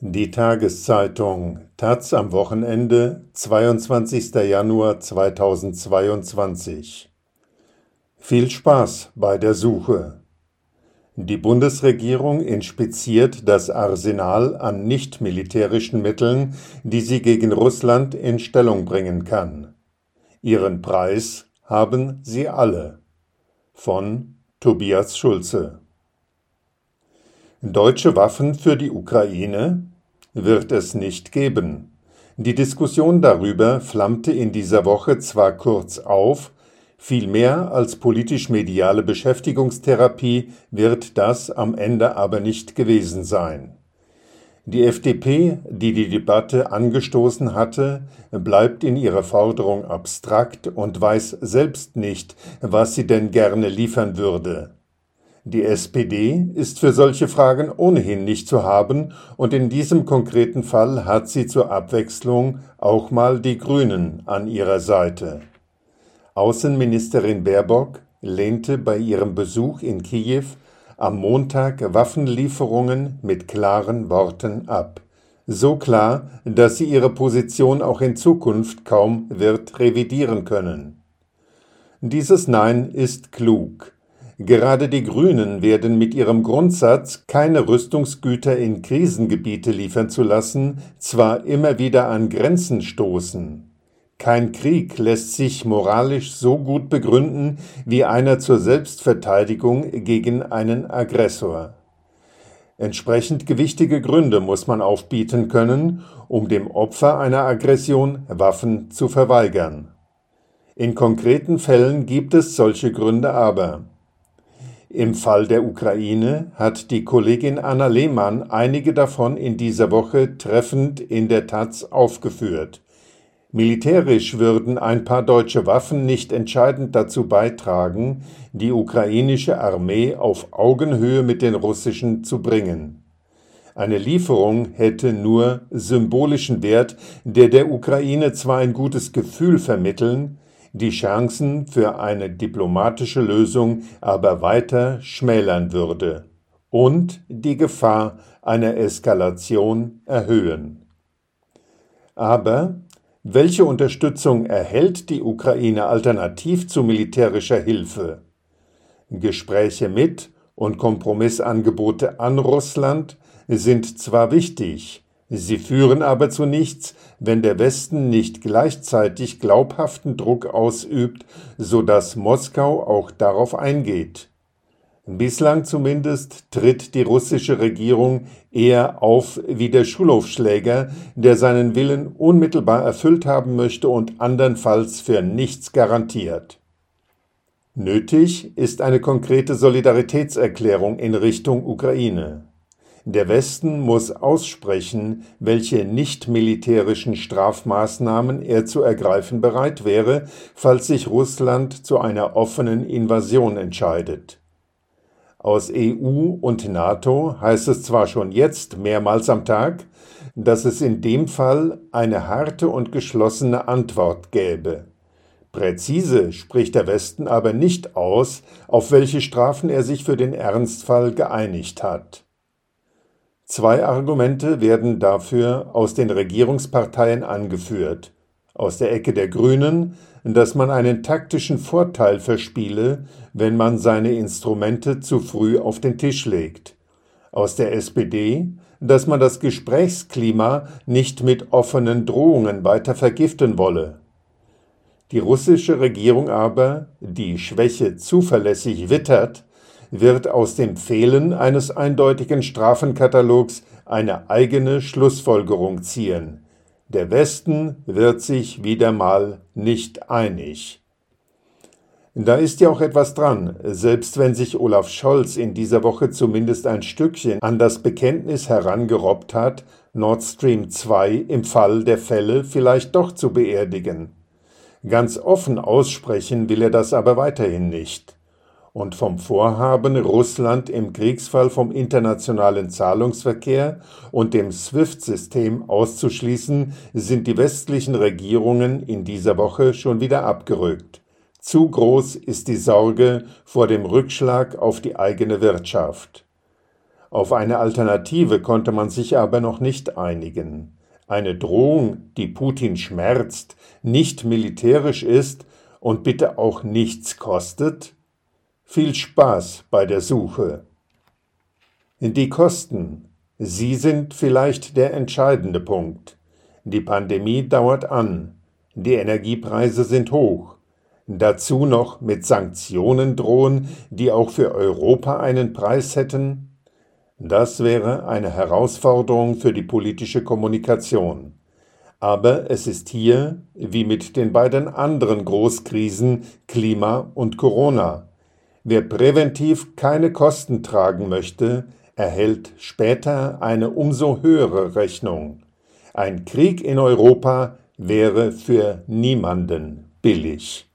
Die Tageszeitung taz am Wochenende, 22. Januar 2022 Viel Spaß bei der Suche. Die Bundesregierung inspiziert das Arsenal an nichtmilitärischen Mitteln, die sie gegen Russland in Stellung bringen kann. Ihren Preis haben sie alle. Von Tobias Schulze Deutsche Waffen für die Ukraine wird es nicht geben. Die Diskussion darüber flammte in dieser Woche zwar kurz auf, viel mehr als politisch-mediale Beschäftigungstherapie wird das am Ende aber nicht gewesen sein. Die FDP, die die Debatte angestoßen hatte, bleibt in ihrer Forderung abstrakt und weiß selbst nicht, was sie denn gerne liefern würde. Die SPD ist für solche Fragen ohnehin nicht zu haben, und in diesem konkreten Fall hat sie zur Abwechslung auch mal die Grünen an ihrer Seite. Außenministerin Baerbock lehnte bei ihrem Besuch in Kiew am Montag Waffenlieferungen mit klaren Worten ab. So klar, dass sie ihre Position auch in Zukunft kaum wird revidieren können. Dieses Nein ist klug. Gerade die Grünen werden mit ihrem Grundsatz, keine Rüstungsgüter in Krisengebiete liefern zu lassen, zwar immer wieder an Grenzen stoßen. Kein Krieg lässt sich moralisch so gut begründen wie einer zur Selbstverteidigung gegen einen Aggressor. Entsprechend gewichtige Gründe muss man aufbieten können, um dem Opfer einer Aggression Waffen zu verweigern. In konkreten Fällen gibt es solche Gründe aber. Im Fall der Ukraine hat die Kollegin Anna Lehmann einige davon in dieser Woche treffend in der Taz aufgeführt. Militärisch würden ein paar deutsche Waffen nicht entscheidend dazu beitragen, die ukrainische Armee auf Augenhöhe mit den russischen zu bringen. Eine Lieferung hätte nur symbolischen Wert, der der Ukraine zwar ein gutes Gefühl vermitteln, die Chancen für eine diplomatische Lösung aber weiter schmälern würde und die Gefahr einer Eskalation erhöhen. Aber welche Unterstützung erhält die Ukraine alternativ zu militärischer Hilfe? Gespräche mit und Kompromissangebote an Russland sind zwar wichtig, Sie führen aber zu nichts, wenn der Westen nicht gleichzeitig glaubhaften Druck ausübt, so dass Moskau auch darauf eingeht. Bislang zumindest tritt die russische Regierung eher auf wie der Schulhofschläger, der seinen Willen unmittelbar erfüllt haben möchte und andernfalls für nichts garantiert. Nötig ist eine konkrete Solidaritätserklärung in Richtung Ukraine. Der Westen muss aussprechen, welche nicht-militärischen Strafmaßnahmen er zu ergreifen bereit wäre, falls sich Russland zu einer offenen Invasion entscheidet. Aus EU und NATO heißt es zwar schon jetzt mehrmals am Tag, dass es in dem Fall eine harte und geschlossene Antwort gäbe. Präzise spricht der Westen aber nicht aus, auf welche Strafen er sich für den Ernstfall geeinigt hat. Zwei Argumente werden dafür aus den Regierungsparteien angeführt. Aus der Ecke der Grünen, dass man einen taktischen Vorteil verspiele, wenn man seine Instrumente zu früh auf den Tisch legt. Aus der SPD, dass man das Gesprächsklima nicht mit offenen Drohungen weiter vergiften wolle. Die russische Regierung aber, die Schwäche zuverlässig wittert, wird aus dem Fehlen eines eindeutigen Strafenkatalogs eine eigene Schlussfolgerung ziehen. Der Westen wird sich wieder mal nicht einig. Da ist ja auch etwas dran, selbst wenn sich Olaf Scholz in dieser Woche zumindest ein Stückchen an das Bekenntnis herangerobbt hat, Nord Stream 2 im Fall der Fälle vielleicht doch zu beerdigen. Ganz offen aussprechen will er das aber weiterhin nicht und vom Vorhaben, Russland im Kriegsfall vom internationalen Zahlungsverkehr und dem SWIFT-System auszuschließen, sind die westlichen Regierungen in dieser Woche schon wieder abgerückt. Zu groß ist die Sorge vor dem Rückschlag auf die eigene Wirtschaft. Auf eine Alternative konnte man sich aber noch nicht einigen. Eine Drohung, die Putin schmerzt, nicht militärisch ist und bitte auch nichts kostet? Viel Spaß bei der Suche. Die Kosten. Sie sind vielleicht der entscheidende Punkt. Die Pandemie dauert an. Die Energiepreise sind hoch. Dazu noch mit Sanktionen drohen, die auch für Europa einen Preis hätten? Das wäre eine Herausforderung für die politische Kommunikation. Aber es ist hier, wie mit den beiden anderen Großkrisen Klima und Corona. Wer präventiv keine Kosten tragen möchte, erhält später eine umso höhere Rechnung. Ein Krieg in Europa wäre für niemanden billig.